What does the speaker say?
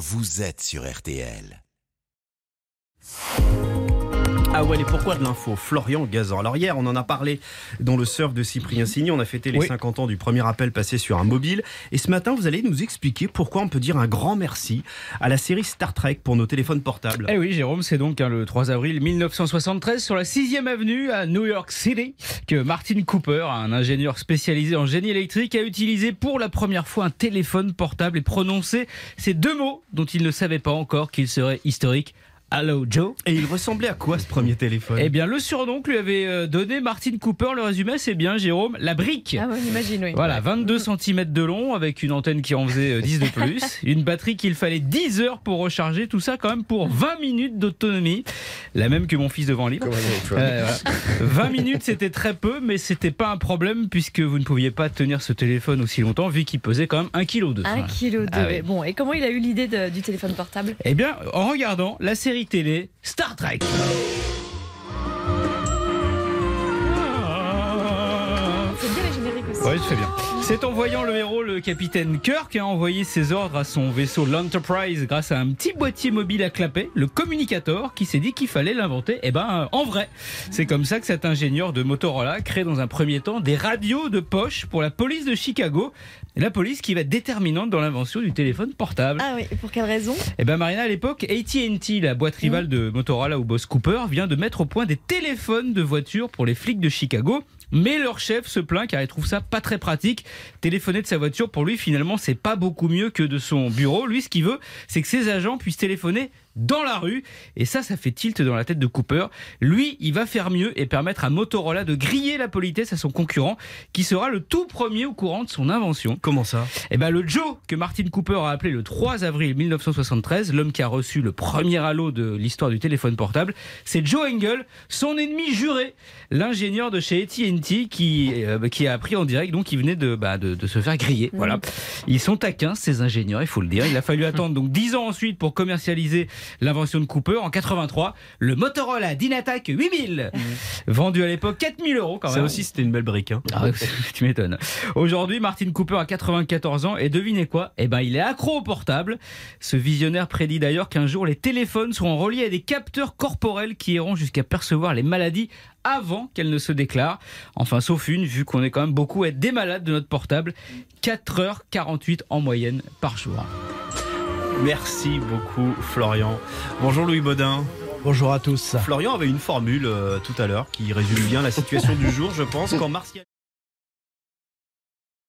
vous êtes sur RTL. Ah ouais, et pourquoi de l'info Florian Gazan. Alors hier, on en a parlé dans le surf de Cyprien Signy. On a fêté les Oui. 50 ans du premier appel passé sur un mobile. Et ce matin, vous allez nous expliquer pourquoi on peut dire un grand merci à la série Star Trek pour nos téléphones portables. Eh oui, Jérôme, c'est donc hein, le 3 avril 1973 sur la 6e avenue à New York City Martin Cooper, un ingénieur spécialisé en génie électrique, a utilisé pour la première fois un téléphone portable et prononcé ces deux mots dont il ne savait pas encore qu'ils seraient historiques. Hello Joe. Et il ressemblait à quoi ce premier téléphone? Eh bien, le surnom que lui avait euh, donné Martin Cooper, le résumé, c'est bien, Jérôme, la brique. Ah ouais, on imagine, oui. Voilà, 22 cm de long avec une antenne qui en faisait euh, 10 de plus, une batterie qu'il fallait 10 heures pour recharger, tout ça quand même pour 20 minutes d'autonomie, la même que mon fils devant le livre. Euh, voilà. 20 minutes c'était très peu, mais c'était pas un problème puisque vous ne pouviez pas tenir ce téléphone aussi longtemps vu qu'il pesait quand même 1 kg de Un kilo de. Ah oui. Bon, et comment il a eu l'idée du téléphone portable? Eh bien, en regardant la série télé Star Trek. Oui, fais bien. C'est en voyant le héros, le capitaine Kirk, a envoyé ses ordres à son vaisseau l'Enterprise grâce à un petit boîtier mobile à clapet, le communicator, qui s'est dit qu'il fallait l'inventer, eh ben, euh, en vrai. C'est comme ça que cet ingénieur de Motorola crée dans un premier temps des radios de poche pour la police de Chicago. La police qui va être déterminante dans l'invention du téléphone portable. Ah oui, et pour quelle raison? Eh ben Marina, à l'époque, AT&T, la boîte rivale de Motorola ou Boss Cooper, vient de mettre au point des téléphones de voiture pour les flics de Chicago. Mais leur chef se plaint car il trouve ça pas très pratique. Téléphoner de sa voiture, pour lui, finalement, c'est pas beaucoup mieux que de son bureau. Lui, ce qu'il veut, c'est que ses agents puissent téléphoner dans la rue. Et ça, ça fait tilt dans la tête de Cooper. Lui, il va faire mieux et permettre à Motorola de griller la politesse à son concurrent, qui sera le tout premier au courant de son invention. Comment ça? Eh ben le Joe que Martin Cooper a appelé le 3 avril 1973, l'homme qui a reçu le premier halo de l'histoire du téléphone portable, c'est Joe Engel, son ennemi juré, l'ingénieur de chez AT&T qui euh, qui a appris en direct donc il venait de, bah, de de se faire griller. Voilà, ils sont taquins ces ingénieurs, il faut le dire. Il a fallu attendre donc 10 ans ensuite pour commercialiser l'invention de Cooper en 83, le Motorola Dynatac 8000, vendu à l'époque 4000 euros quand même. Ça aussi, c'était une belle brique. hein. Ah tu m'étonnes. Aujourd'hui, Martin Cooper a 94 ans et devinez quoi? Eh ben, il est accro au portable. Ce visionnaire prédit d'ailleurs qu'un jour les téléphones seront reliés à des capteurs corporels qui iront jusqu'à percevoir les maladies avant qu'elles ne se déclarent. Enfin, sauf une, vu qu'on est quand même beaucoup à être des malades de notre portable. 4h48 en moyenne par jour. Merci beaucoup, Florian. Bonjour, Louis Baudin. Bonjour à tous. Florian avait une formule euh, tout à l'heure qui résume bien la situation du jour, je pense. Quand Martial.